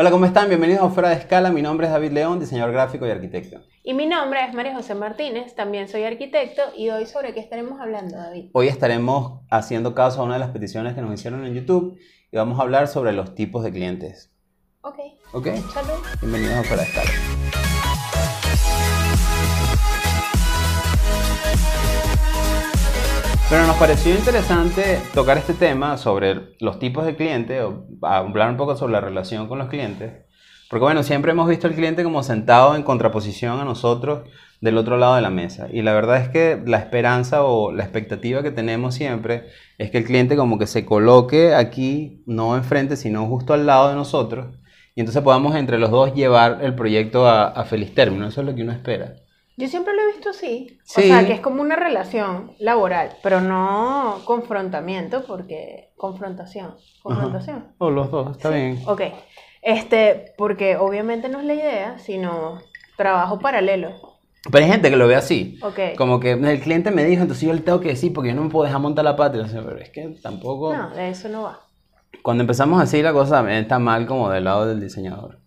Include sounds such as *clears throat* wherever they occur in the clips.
Hola, ¿cómo están? Bienvenidos a Fuera de Escala. Mi nombre es David León, diseñador gráfico y arquitecto. Y mi nombre es María José Martínez, también soy arquitecto y hoy sobre qué estaremos hablando, David. Hoy estaremos haciendo caso a una de las peticiones que nos hicieron en YouTube y vamos a hablar sobre los tipos de clientes. Ok. ¿Ok? Échale. Bienvenidos a Fuera de Escala. Pero nos pareció interesante tocar este tema sobre los tipos de clientes, o hablar un poco sobre la relación con los clientes, porque bueno, siempre hemos visto al cliente como sentado en contraposición a nosotros del otro lado de la mesa. Y la verdad es que la esperanza o la expectativa que tenemos siempre es que el cliente como que se coloque aquí, no enfrente, sino justo al lado de nosotros, y entonces podamos entre los dos llevar el proyecto a, a feliz término. Eso es lo que uno espera. Yo siempre lo he visto así. Sí. O sea, que es como una relación laboral, pero no confrontamiento, porque confrontación. Confrontación. O los dos, está bien. Ok. Este, porque obviamente no es la idea, sino trabajo paralelo. Pero hay gente que lo ve así. Ok. Como que el cliente me dijo, entonces yo le tengo que decir porque yo no me puedo dejar montar la decía, pero es que tampoco... No, de eso no va. Cuando empezamos así, la cosa está mal como del lado del diseñador.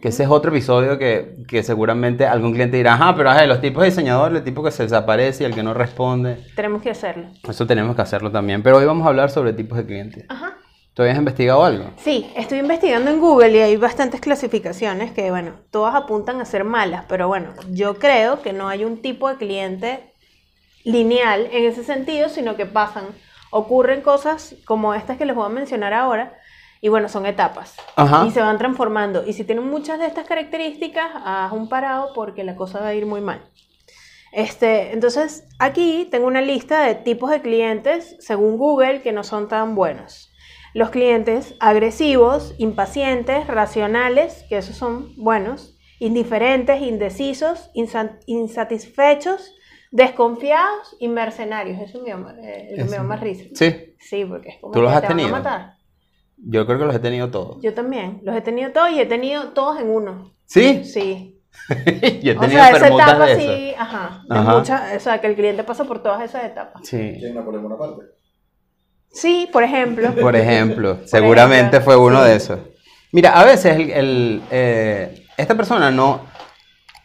Que ese es otro episodio que, que seguramente algún cliente dirá, ajá, pero ajá, los tipos de diseñador, el tipo que se desaparece y el que no responde. Tenemos que hacerlo. Eso tenemos que hacerlo también. Pero hoy vamos a hablar sobre tipos de clientes. Ajá. ¿Tú habías investigado algo? Sí, estoy investigando en Google y hay bastantes clasificaciones que, bueno, todas apuntan a ser malas, pero bueno, yo creo que no hay un tipo de cliente lineal en ese sentido, sino que pasan, ocurren cosas como estas que les voy a mencionar ahora, y bueno, son etapas. Ajá. Y se van transformando. Y si tienen muchas de estas características, haz un parado porque la cosa va a ir muy mal. Este, entonces, aquí tengo una lista de tipos de clientes, según Google, que no son tan buenos. Los clientes agresivos, impacientes, racionales, que esos son buenos, indiferentes, indecisos, insa- insatisfechos, desconfiados y mercenarios. Eso me llama, eh, me más risa. Sí. Sí, porque es como ¿Tú los que has te van a tenido? matar. Yo creo que los he tenido todos. Yo también. Los he tenido todos y he tenido todos en uno. ¿Sí? Sí. *laughs* Yo he O tenido sea, esa etapa de sí, ajá. Ajá. o sea, que el cliente pasa por todas esas etapas. Sí. ¿Quién Napoleón Bonaparte? Sí, por ejemplo. Por ejemplo, *laughs* seguramente ejemplo, fue uno sí. de esos. Mira, a veces el, el, eh, esta persona no,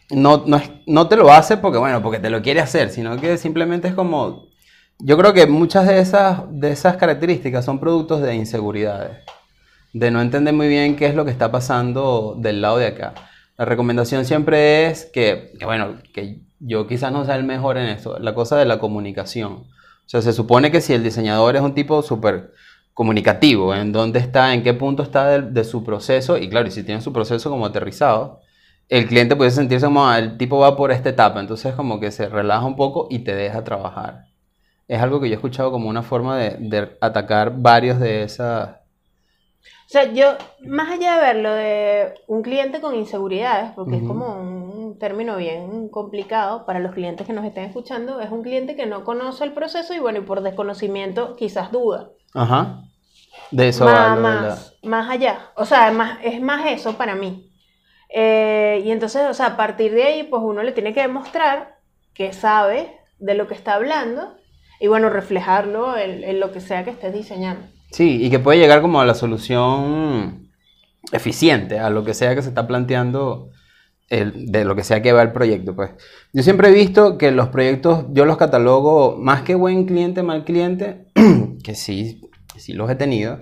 no, no, es- no te lo hace porque, bueno, porque te lo quiere hacer, sino que simplemente es como... Yo creo que muchas de esas, de esas características son productos de inseguridades, de no entender muy bien qué es lo que está pasando del lado de acá. La recomendación siempre es que, bueno, que yo quizás no sea el mejor en esto, la cosa de la comunicación. O sea, se supone que si el diseñador es un tipo súper comunicativo, en dónde está, en qué punto está de, su proceso, y claro, si tiene su proceso como aterrizado, el cliente puede sentirse como, "Ah, el tipo va por esta etapa, entonces como que se relaja un poco y te deja trabajar. Es algo que yo he escuchado como una forma de, de atacar varios de esas... O sea, yo, más allá de verlo de un cliente con inseguridades, porque es como un término bien complicado para los clientes que nos estén escuchando, es un cliente que no conoce el proceso y bueno, y por desconocimiento quizás duda. Ajá. De eso va más, de la- más, allá. O sea, más, es más eso para mí. Eh, y entonces, o sea, a partir de ahí, pues uno le tiene que demostrar que sabe de lo que está hablando y bueno, reflejarlo en, en lo que sea que estés diseñando. Sí, y que puede llegar como a la solución eficiente, a lo que sea que se está planteando, el- de lo que sea que va el proyecto. Pues. Yo siempre he visto que los proyectos, yo los catalogo más que buen cliente, mal cliente, *clears throat* que sí, sí los he tenido,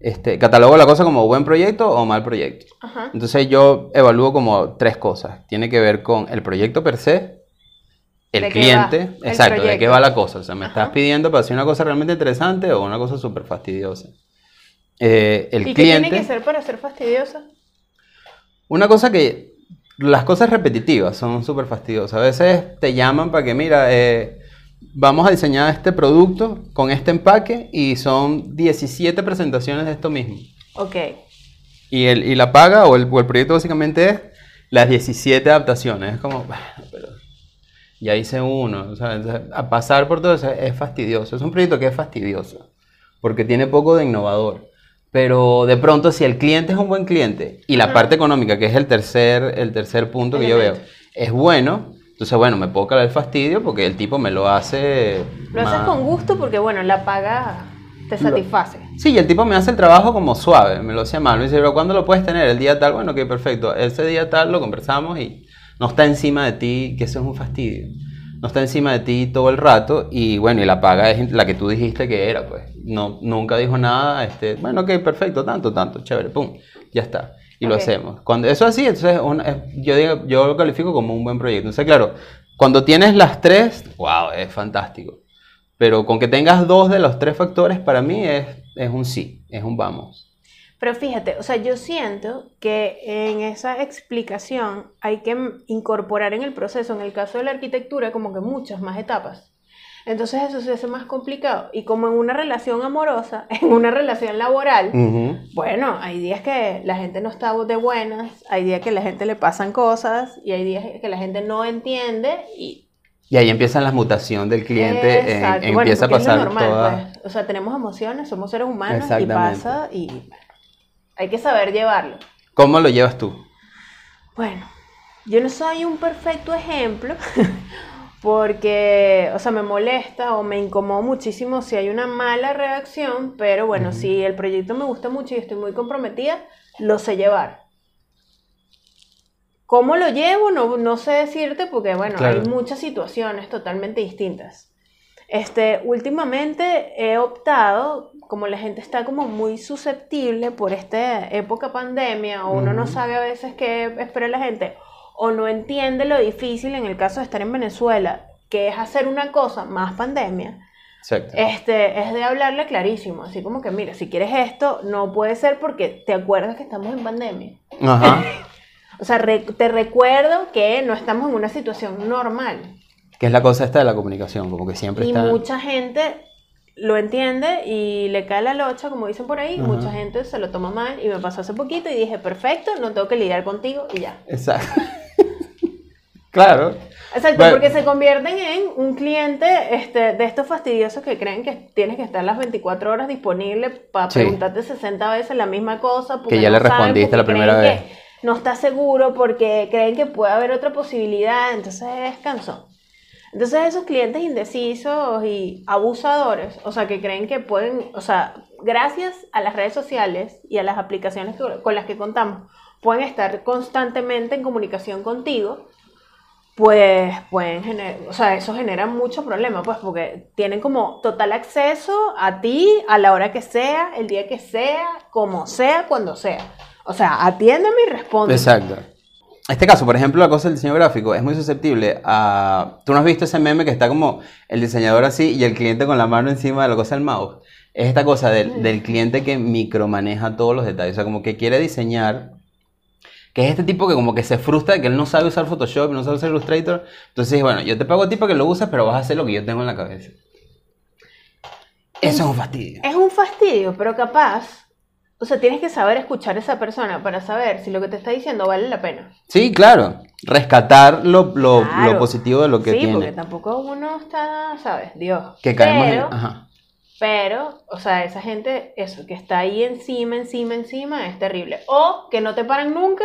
este, catalogo la cosa como buen proyecto o mal proyecto. Ajá. Entonces yo evalúo como tres cosas. Tiene que ver con el proyecto per se, el ¿De qué cliente, exacto, de qué va la cosa. O sea, me Ajá. estás pidiendo para hacer una cosa realmente interesante o una cosa súper fastidiosa. Eh, el ¿Y qué cliente, tiene que ser para ser fastidiosa? una cosa que las cosas repetitivas son súper fastidiosas. A veces te llaman para que, mira, eh, vamos a diseñar este producto con este empaque y son 17 presentaciones de esto mismo. Ok. Y, el, y la paga o el, o el proyecto básicamente es las 17 adaptaciones. Es como, bueno, pero ya hice uno. o sea, a pasar por todo eso es fastidioso. Es un proyecto que es fastidioso porque tiene poco de innovador. Pero de pronto, si el cliente es un buen cliente y la parte económica, que es el tercer, el tercer punto que yo veo, es bueno, entonces, bueno, me puedo calar el fastidio porque el tipo me lo hace. Lo haces más- con gusto porque, bueno, la paga te satisface. Sí, y el tipo me hace el trabajo como suave, me lo hacía mal. Me dice, pero ¿cuándo lo puedes tener? El día tal, bueno, ok, perfecto. Ese día tal lo conversamos y no está encima de ti, que eso es un fastidio. No está encima de ti todo el rato y bueno, y la paga es la que tú dijiste que era, pues. No, nunca dijo nada, este, bueno, ok, perfecto, tanto, tanto, chévere, pum, ya está. Y lo hacemos. Cuando eso es así, entonces un- es- yo, digo, yo lo califico como un buen proyecto. Entonces, claro, cuando tienes las tres, wow, es fantástico. Pero con que tengas dos de los tres factores, para mí es, es un sí, es un vamos. Pero fíjate, o sea, yo siento que en esa explicación hay que incorporar en el proceso, en el caso de la arquitectura, como que muchas más etapas. Entonces eso se hace más complicado. Y como en una relación amorosa, *laughs* en una relación laboral, bueno, hay días que la gente no está de buenas, hay días que la gente le pasan cosas y hay días que la gente no entiende y Y ahí empieza la mutación del cliente, en-. Bueno, empieza a pasar normal, toda... pues. O sea, tenemos emociones, somos seres humanos y pasa y hay que saber llevarlo. ¿Cómo lo llevas tú? Bueno, yo no soy un perfecto ejemplo *laughs* porque, o sea, me molesta o me incomoda muchísimo si hay una mala reacción, pero bueno, si el proyecto me gusta mucho y estoy muy comprometida, lo sé llevar. ¿Cómo lo llevo? No, no sé decirte porque, bueno, Claro. hay muchas situaciones totalmente distintas. Este, últimamente he optado, como la gente está como muy susceptible por esta época pandemia, o uno no sabe a veces qué espera la gente, o no entiende lo difícil en el caso de estar en Venezuela, que es hacer una cosa más pandemia, Exacto. este, es de hablarle clarísimo, así como que, mira, si quieres esto, no puede ser porque te acuerdas que estamos en pandemia. Ajá. *laughs* O sea, re- te recuerdo que no estamos en una situación normal. Que es la cosa esta de la comunicación, como que siempre Y está... mucha gente lo entiende y le cae la locha, como dicen por ahí. Ajá. Mucha gente se lo toma mal y me pasó hace poquito y dije, perfecto, no tengo que lidiar contigo y ya. Exacto. *laughs* claro. Exacto, Bueno. porque se convierten en un cliente este, de estos fastidiosos que creen que tienes que estar las 24 horas disponible para Sí. preguntarte 60 veces la misma cosa. porque Que ya no le respondiste la primera vez. que No está seguro porque creen que puede haber otra posibilidad, entonces es cansón. Entonces esos clientes indecisos y abusadores, o sea, que creen que pueden, o sea, gracias a las redes sociales y a las aplicaciones con las que contamos, pueden estar constantemente en comunicación contigo, pues pueden generar, o sea, eso genera mucho problema, pues, porque tienen como total acceso a ti a la hora que sea, el día que sea, como sea, cuando sea. O sea, atiéndeme y responde. Exacto. Este caso, por ejemplo, la cosa del diseño gráfico es muy susceptible a... ¿Tú no has visto ese meme que está como el diseñador así y el cliente con la mano encima de la cosa del mouse? Es esta cosa del, del cliente que micromaneja todos los detalles. O sea, como que quiere diseñar... Que es este tipo que como que se frustra de que él no sabe usar Photoshop, no sabe usar Illustrator. Entonces, bueno, yo te pago a ti para que lo uses, pero vas a hacer lo que yo tengo en la cabeza. Eso es un fastidio. Es un fastidio, pero capaz, o sea, tienes que saber escuchar a esa persona para saber si lo que te está diciendo vale la pena. Sí, claro. Rescatar lo, lo, lo Claro. positivo de lo que sí, tiene. porque tampoco uno está, ¿sabes? Dios. Que caemos pero, en... Ajá. pero, o sea, esa gente, eso, que está ahí encima, encima, encima, es terrible. O que no te paran nunca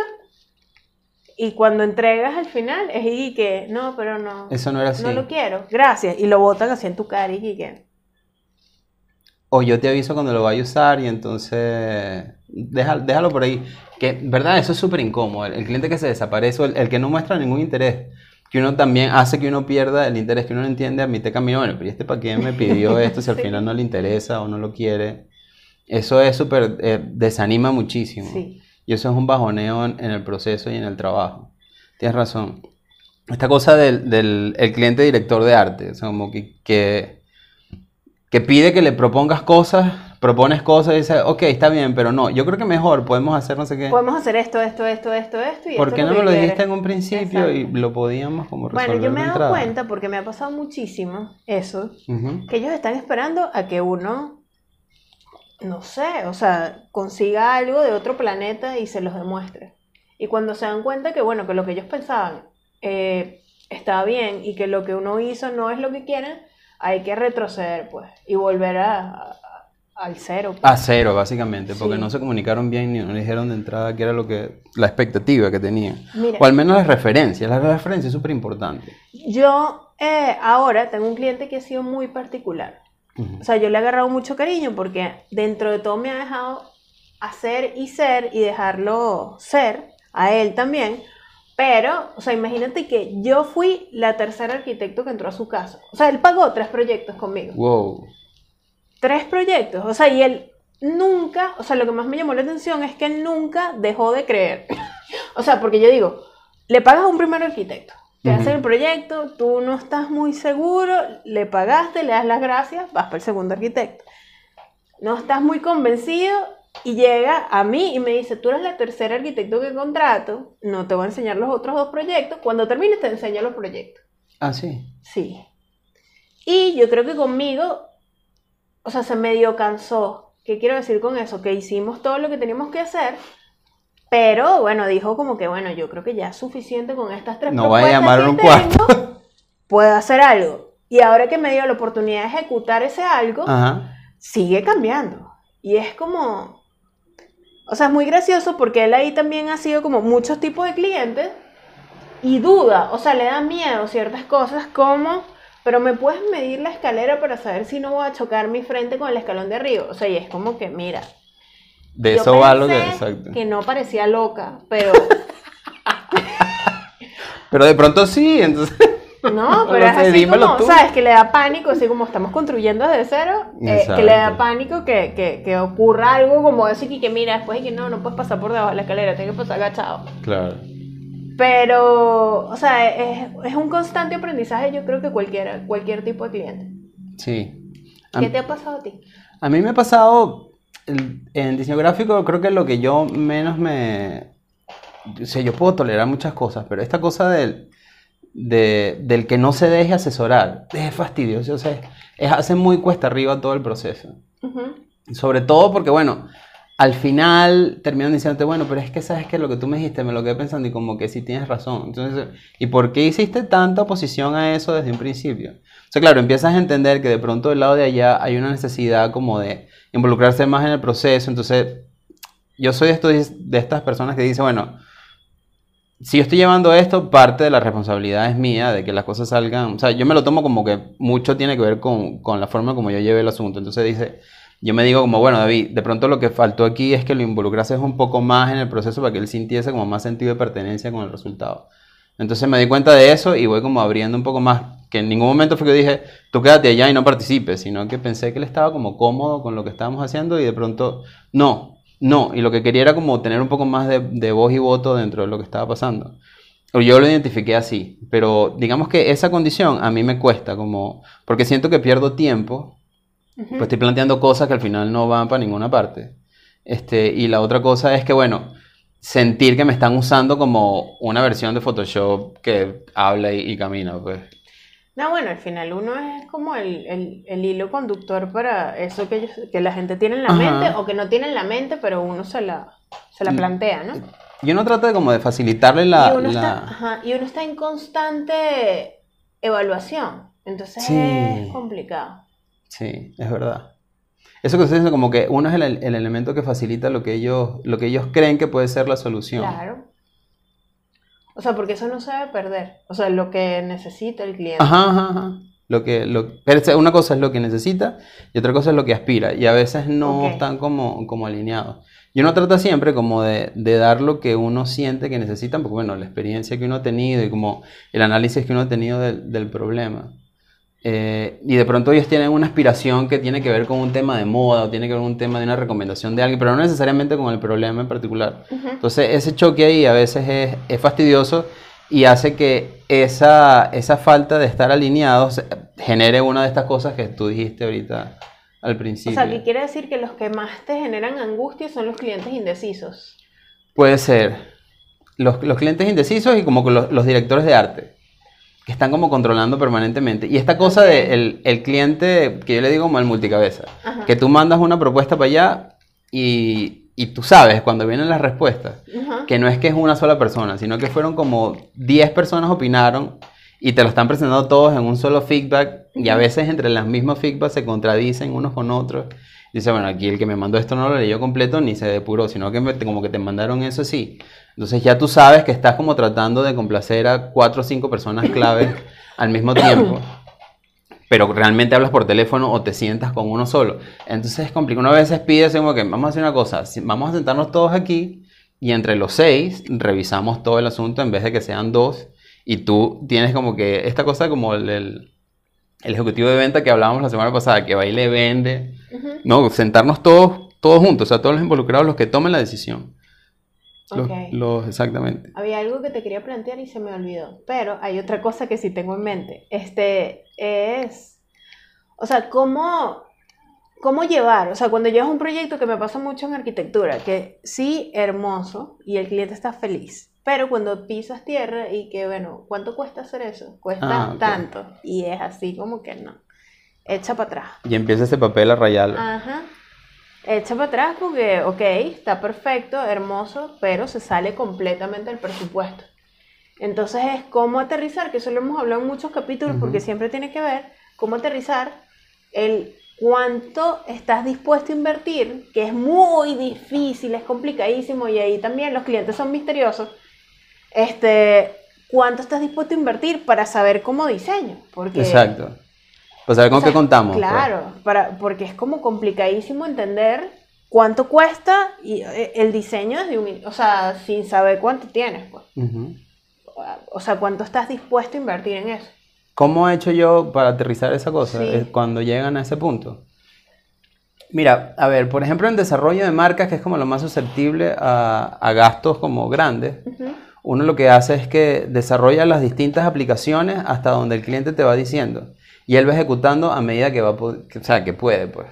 y cuando entregas al final es y que, no, pero no, Eso no era así. no lo quiero, gracias. Y lo botan así en tu cara y que, O yo te aviso cuando lo vaya a usar y entonces deja- déjalo por ahí. Que, ¿verdad? Eso es súper incómodo. El, el cliente que se desaparece o el, el que no muestra ningún interés. Que uno también hace que uno pierda el interés, que uno no entiende a mitad camino. Bueno, pero ¿y este para qué me pidió *laughs* esto si al Sí. final no le interesa o no lo quiere? Eso es súper... eh, desanima muchísimo. sí. Y eso es un bajoneo en, en el proceso y en el trabajo. Tienes razón. Esta cosa del, del el cliente director de arte, o sea, como que, que, que pide que le propongas cosas, propones cosas y dice, ok, está bien, pero no, yo creo que mejor podemos hacer no sé qué. Podemos hacer esto, esto, esto, esto, esto y ¿Por esto qué no me lo dijiste en un principio y Exacto. lo podíamos como resolver Bueno, yo me he dado cuenta porque me ha pasado muchísimo eso, Ujú. que ellos están esperando a que uno, no sé, o sea, consiga algo de otro planeta y se los demuestre. Y cuando se dan cuenta que, bueno, que lo que ellos pensaban eh, estaba bien y que lo que uno hizo no es lo que quieren, hay que retroceder, pues, y volver a, a- al cero. pues. A cero, básicamente, porque Sí. no se comunicaron bien ni no dijeron de entrada qué era lo que, la expectativa que tenían. Mira. O al menos las referencias, la referencia es súper importante. Yo eh, ahora tengo un cliente que ha sido muy particular. Ujú. O sea, yo le he agarrado mucho cariño porque dentro de todo me ha dejado hacer y ser y dejarlo ser, a él también. Pero, o sea, imagínate que yo fui la tercera arquitecto que entró a su casa. O sea, él pagó tres proyectos conmigo. Wow. Tres proyectos. O sea, y él nunca, o sea, lo que más me llamó la atención es que él nunca dejó de creer. *laughs* o sea, porque yo digo, le pagas a un primer arquitecto, te Ujú. hace el proyecto, tú no estás muy seguro, le pagaste, le das las gracias, vas para el segundo arquitecto. No estás muy convencido y llega a mí y me dice, tú eres la tercera arquitecto que contrato, no te voy a enseñar los otros dos proyectos, cuando termines te enseño los proyectos. Ah, sí. Sí. Y yo creo que conmigo, o sea, se medio cansó. ¿Qué quiero decir con eso? Que hicimos todo lo que teníamos que hacer, pero bueno, dijo como que, bueno, yo creo que ya es suficiente con estas tres No vaya a propuestas llamar a que un cuarto. Puedo hacer algo. Y ahora que me dio la oportunidad de ejecutar ese algo, Ajá. sigue cambiando. Y es como, o sea, es muy gracioso porque él ahí también ha sido como muchos tipos de clientes y duda, o sea, le da miedo ciertas cosas como, pero me puedes medir la escalera para saber si no voy a chocar mi frente con el escalón de arriba. O sea, y es como que, mira, De yo eso va lo que. pensé Exacto. que no parecía loca, pero *laughs* Pero de pronto sí, entonces. No, *laughs* pero es así como, tú. ¿sabes? Que le da pánico, así como estamos construyendo desde cero, eh, que le da pánico que, que, que ocurra algo como eso y que mira, después y que no, no puedes pasar por debajo de la escalera, tienes que pasar agachado. Claro. Pero, o sea, es, es un constante aprendizaje, yo creo que cualquiera, cualquier tipo de cliente. Sí. A, ¿Qué te ha pasado a ti? a mí me ha pasado. En diseño gráfico, creo que lo que yo menos me. O sea, yo puedo tolerar muchas cosas, pero esta cosa del. De- del que no se deje asesorar es fastidioso, o sea, es, hace muy cuesta arriba todo el proceso. Sobre todo porque, bueno, al final terminan diciéndote, bueno, pero es que sabes que lo que tú me dijiste me lo quedé pensando y como que sí tienes razón. Entonces, ¿y por qué hiciste tanta oposición a eso desde un principio? O sea, claro, empiezas a entender que de pronto del lado de allá hay una necesidad como de involucrarse más en el proceso. Entonces, yo soy de, estos, de estas personas que dicen, bueno, si yo estoy llevando esto, parte de la responsabilidad es mía, de que las cosas salgan. O sea, yo me lo tomo como que mucho tiene que ver con, con la forma como yo llevé el asunto. Entonces dice, yo me digo como, bueno, David, de pronto lo que faltó aquí es que lo involucrases un poco más en el proceso para que él sintiese como más sentido de pertenencia con el resultado. Entonces me di cuenta de eso y voy como abriendo un poco más. Que en ningún momento fue que dije, tú quédate allá y no participes, sino que pensé que él estaba como cómodo con lo que estábamos haciendo y de pronto, no, no. Y lo que quería era como tener un poco más de, de voz y voto dentro de lo que estaba pasando. Yo lo identifiqué así, pero digamos que esa condición a mí me cuesta, como, porque siento que pierdo tiempo Ujú. pues estoy planteando cosas que al final no van para ninguna parte. Este, y la otra cosa es que, bueno, sentir que me están usando como una versión de Photoshop que habla y, y camina, pues. No, bueno, al final uno es como el, el- el hilo conductor para eso que, ellos- que la gente tiene en la Ajá. mente o que no tiene en la mente, pero uno se la, se la Mm. plantea, ¿no? Y uno trata de como de facilitarle la... y, uno la- está, ajá, y uno está en constante evaluación, entonces Sí. es complicado. Sí, es verdad. Eso que ustedes como que uno es el, el elemento que facilita lo que ellos, lo que ellos creen que puede ser la solución. Claro. O sea, porque eso no se debe perder. O sea, lo que necesita el cliente. Ajá, ajá, ajá. Lo que, lo, pero una cosa es lo que necesita y otra cosa es lo que aspira. Y a veces no están como, como alineados. Y uno trata siempre como de, de dar lo que uno siente que necesitan, porque bueno, la experiencia que uno ha tenido y como el análisis que uno ha tenido del, del problema. Eh, y de pronto ellos tienen una aspiración que tiene que ver con un tema de moda o tiene que ver con un tema de una recomendación de alguien, pero no necesariamente con el problema en particular. Entonces ese choque ahí a veces es, es fastidioso y hace que esa, esa falta de estar alineados genere una de estas cosas que tú dijiste ahorita al O principio. sea, que quiere decir que los que más te generan angustia son los clientes indecisos. Puede ser los, los clientes indecisos y como los, los directores de arte que están como controlando permanentemente. Y esta cosa Ok. de el, el cliente, que yo le digo como el multicabeza, Ajá. que tú mandas una propuesta para allá y, y tú sabes cuando vienen las respuestas Ajá. que no es que es una sola persona, sino que fueron como 10 personas opinaron y te lo están presentando todos en un solo feedback y a veces entre las mismas feedbacks se contradicen unos con otros. Dice, bueno, aquí el que me mandó esto no lo leyó completo ni se depuró, sino que me- como que te mandaron eso sí. Entonces ya tú sabes que estás como tratando de complacer a cuatro o cinco personas claves *coughs* al mismo tiempo. pero realmente hablas por teléfono o te sientas con uno solo. Entonces es complicado. Una vez pide así como que vamos a hacer una cosa, vamos a sentarnos todos aquí y entre los seis revisamos todo el asunto en vez de que sean dos y tú tienes como que esta cosa como el, el- el ejecutivo de venta que hablábamos la semana pasada, que va y le vende. No, sentarnos todos, todos juntos, o sea, todos los involucrados, los que tomen la decisión. Los, Ok. los- exactamente. Había algo que te quería plantear y se me olvidó, pero hay otra cosa que sí tengo en mente. Este es, o sea, cómo, cómo llevar, o sea, cuando llevas un proyecto que me pasa mucho en arquitectura, que sí, hermoso y el cliente está feliz, pero cuando pisas tierra y que, bueno, ¿cuánto cuesta hacer eso? Cuesta Ah, tanto y es así como que no, echa para atrás. Y empieza ese papel a rayarlo. Ajá. Echa para atrás porque, ok, está perfecto, hermoso, pero se sale completamente del presupuesto. Entonces es cómo aterrizar, que eso lo hemos hablado en muchos capítulos porque Ujú. siempre tiene que ver cómo aterrizar el cuánto estás dispuesto a invertir, que es muy difícil, es complicadísimo y ahí también los clientes son misteriosos. Este, cuánto estás dispuesto a invertir para saber cómo diseño, porque Exacto. Pues a ver con o sea, qué contamos. pues. Claro, para, porque es como complicadísimo entender cuánto cuesta y eh, el diseño es de un, o sea, sin saber cuánto tienes, pues. Ujú. O sea, cuánto estás dispuesto a invertir en eso. ¿Cómo he hecho yo para aterrizar esa cosa Sí. eh, cuando llegan a ese punto? Mira, a ver, por ejemplo, en desarrollo de marcas, que es como lo más susceptible a, a gastos como grandes, Ujú. uno lo que hace es que desarrolla las distintas aplicaciones hasta donde el cliente te va diciendo. Y él va ejecutando a medida que va, o sea, que puede, pues.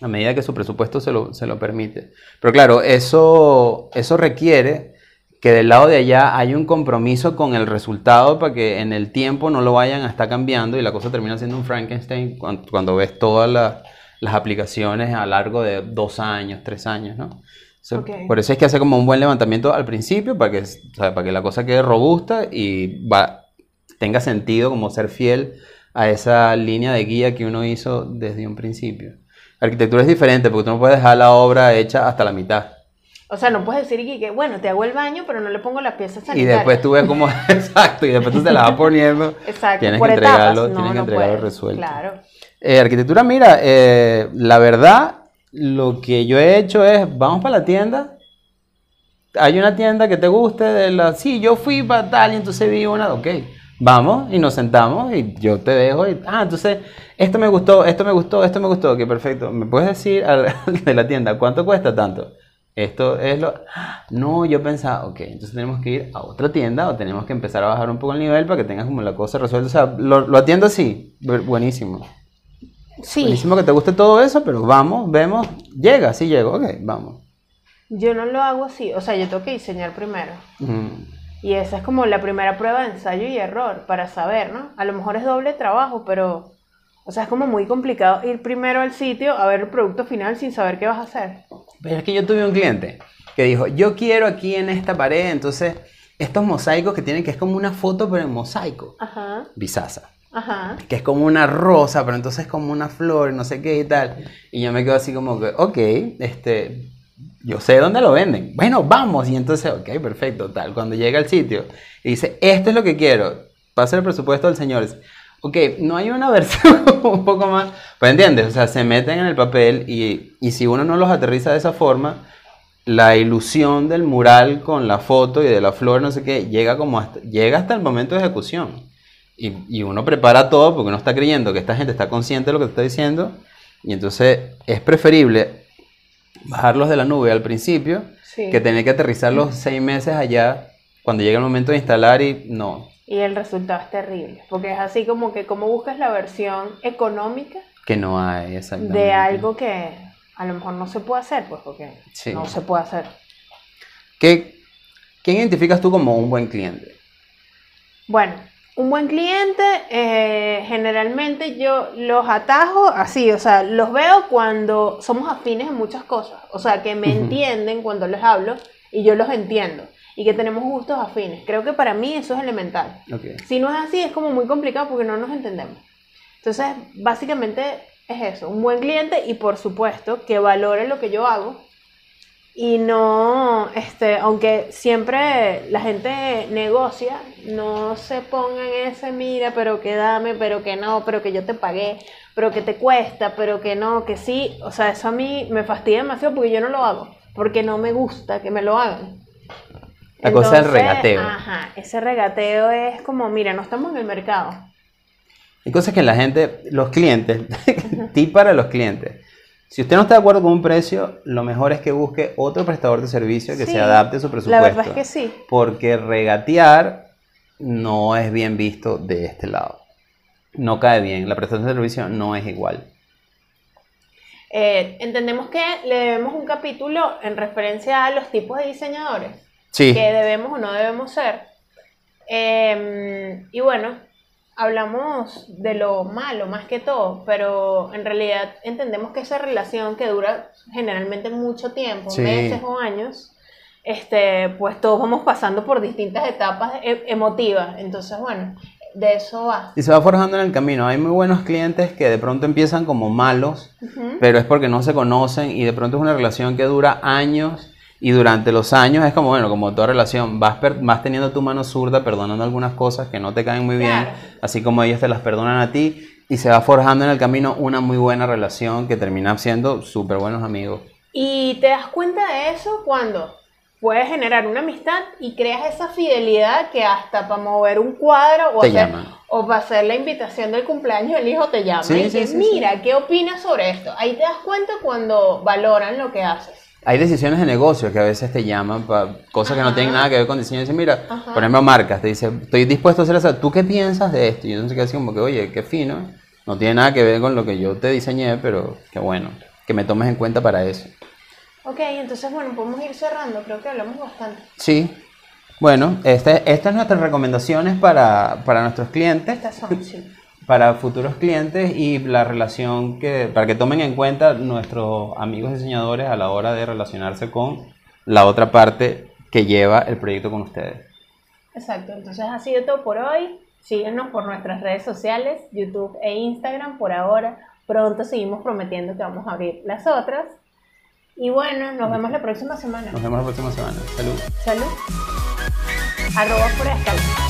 A medida que su presupuesto se lo, se lo permite. Pero claro, eso, eso requiere que del lado de allá hay un compromiso con el resultado para que en el tiempo no lo vayan a estar cambiando y la cosa termina siendo un Frankenstein cuando, cuando ves todas las, las aplicaciones a largo de dos años, tres años, ¿no? So, Ok. Por eso es que hace como un buen levantamiento al principio para que, o sea, para que la cosa quede robusta y va, tenga sentido como ser fiel a esa línea de guía que uno hizo desde un principio. La arquitectura es diferente porque tú no puedes dejar la obra hecha hasta la mitad. O sea, no puedes decir que, que, bueno, te hago el baño, pero no le pongo las piezas Y sanitarias. después tú ves cómo... *laughs* *laughs* Exacto, y después tú se la vas poniendo. Exacto, Tienes por que etapas. entregarlo, No, tienes que no entregarlo puedes. resuelto. Claro. Eh, arquitectura, mira, eh, la verdad, lo que yo he hecho es, vamos para la tienda. Hay una tienda que te guste de la... Sí, yo fui para tal y entonces vi una... Ok, vamos y nos sentamos y yo te dejo y... Ah, entonces, esto me gustó, esto me gustó, esto me gustó. Ok, perfecto. ¿Me puedes decir *laughs* al de la tienda cuánto cuesta tanto? Esto es lo... No, yo pensaba, ok, entonces tenemos que ir a otra tienda o tenemos que empezar a bajar un poco el nivel para que tengas como la cosa resuelta. O sea, lo, lo atiendo así. Bu- Buenísimo. Sí, Buenísimo que te guste todo eso, pero vamos, vemos, llega, sí llego, ok, vamos. yo no lo hago así. O sea, yo tengo que diseñar primero. Mm, Y esa es como la primera prueba de ensayo y error para saber, ¿no? A lo mejor es doble trabajo, pero, o sea, es como muy complicado ir primero al sitio a ver el producto final sin saber qué vas a hacer. Pero es que yo tuve un cliente que dijo, yo quiero aquí en esta pared, entonces, estos mosaicos que tienen, que es como una foto, pero en mosaico, Ajá, bisaza, ajá. que es como una rosa, pero entonces es como una flor, no sé qué y tal. Y yo me quedo así como que, ok, este, yo sé dónde lo venden. Bueno, vamos. Y entonces, ok, perfecto, tal. Cuando llega al sitio y dice, esto es lo que quiero, pasa el presupuesto del señor. Ok, no hay una *laughs* versión un poco más. Pues entiendes, o sea, se meten en el papel y, y si uno no los aterriza de esa forma, la ilusión del mural con la foto y de la flor, no sé qué, llega, como hasta, llega hasta el momento de ejecución. Y, y uno prepara todo porque uno está creyendo que esta gente está consciente de lo que está diciendo. Y entonces es preferible bajarlos de la nube al principio Sí. que tener que aterrizarlos seis meses allá cuando llega el momento de instalar y no, Y el resultado es terrible, porque es así como que cómo buscas la versión económica que no hay exactamente. de algo que a lo mejor no se puede hacer, pues porque Sí. no se puede hacer. ¿Qué, ¿Quién identificas tú como un buen cliente? Bueno, un buen cliente, eh, generalmente yo los atajo así, o sea, los veo cuando somos afines en muchas cosas, o sea, que me entienden cuando les hablo y yo los entiendo y que tenemos gustos afines. Creo que para mí eso es elemental. Si no es así, es como muy complicado porque no nos entendemos. Entonces, básicamente es eso, un buen cliente y por supuesto que valore lo que yo hago y no, este, aunque siempre la gente negocia, no se pongan ese, mira, pero que dame, pero que no, pero que yo te pagué, pero que te cuesta, pero que no, que sí. O sea, eso a mí me fastidia demasiado porque yo no lo hago, porque no me gusta que me lo hagan. La cosa del regateo. Ajá, ese regateo es como, mira, no estamos en el mercado. Hay cosas que la gente, los clientes, *laughs* tip para los clientes. Si usted no está de acuerdo con un precio, lo mejor es que busque otro prestador de servicio que Sí, se adapte a su presupuesto. La verdad es que sí. Porque regatear no es bien visto de este lado. No cae bien. La prestación de servicio no es igual. Eh, entendemos que le debemos un capítulo en referencia a los tipos de diseñadores. Sí. que debemos o no debemos ser. Eh, y bueno, hablamos de lo malo más que todo, pero en realidad entendemos que esa relación que dura generalmente mucho tiempo, Sí. meses o años, este, pues todos vamos pasando por distintas etapas e- emotivas. Entonces, bueno, de eso va. Y se va forjando en el camino. Hay muy buenos clientes que de pronto empiezan como malos, pero es porque no se conocen y de pronto es una relación que dura años y durante los años es como, bueno, como toda relación, vas, per- vas teniendo tu mano zurda, perdonando algunas cosas que no te caen muy bien, Claro. así como ellos te las perdonan a ti y se va forjando en el camino una muy buena relación que termina siendo súper buenos amigos. Y te das cuenta de eso cuando puedes generar una amistad y creas esa fidelidad que hasta para mover un cuadro o, Te hacer, llaman. o para hacer la invitación del cumpleaños del hijo te llaman Sí, y sí, sí, mira, ¿qué opinas sobre esto? Ahí te das cuenta cuando valoran lo que haces. Hay decisiones de negocio que a veces te llaman para cosas que no tienen nada que ver con diseño. Dicen, mira, Ajá. por ejemplo, marcas, te dice, estoy dispuesto a hacer eso. ¿Tú qué piensas de esto? Y entonces queda así como que, oye, qué fino. No tiene nada que ver con lo que yo te diseñé, pero qué bueno, que me tomes en cuenta para eso. Ok, entonces bueno, podemos ir cerrando, creo que hablamos bastante. Sí. Bueno, este, estas son nuestras recomendaciones para, para nuestros clientes, Estas son, sí. Para futuros clientes y la relación que, para que tomen en cuenta nuestros amigos diseñadores a la hora de relacionarse con la otra parte que lleva el proyecto con ustedes. Exacto, entonces ha sido todo por hoy. Síguenos por nuestras redes sociales, YouTube e Instagram por ahora. Pronto seguimos prometiendo que vamos a abrir las otras. Y bueno, nos vemos la próxima semana. Nos vemos la próxima semana. Salud. Salud. Arroba por escala.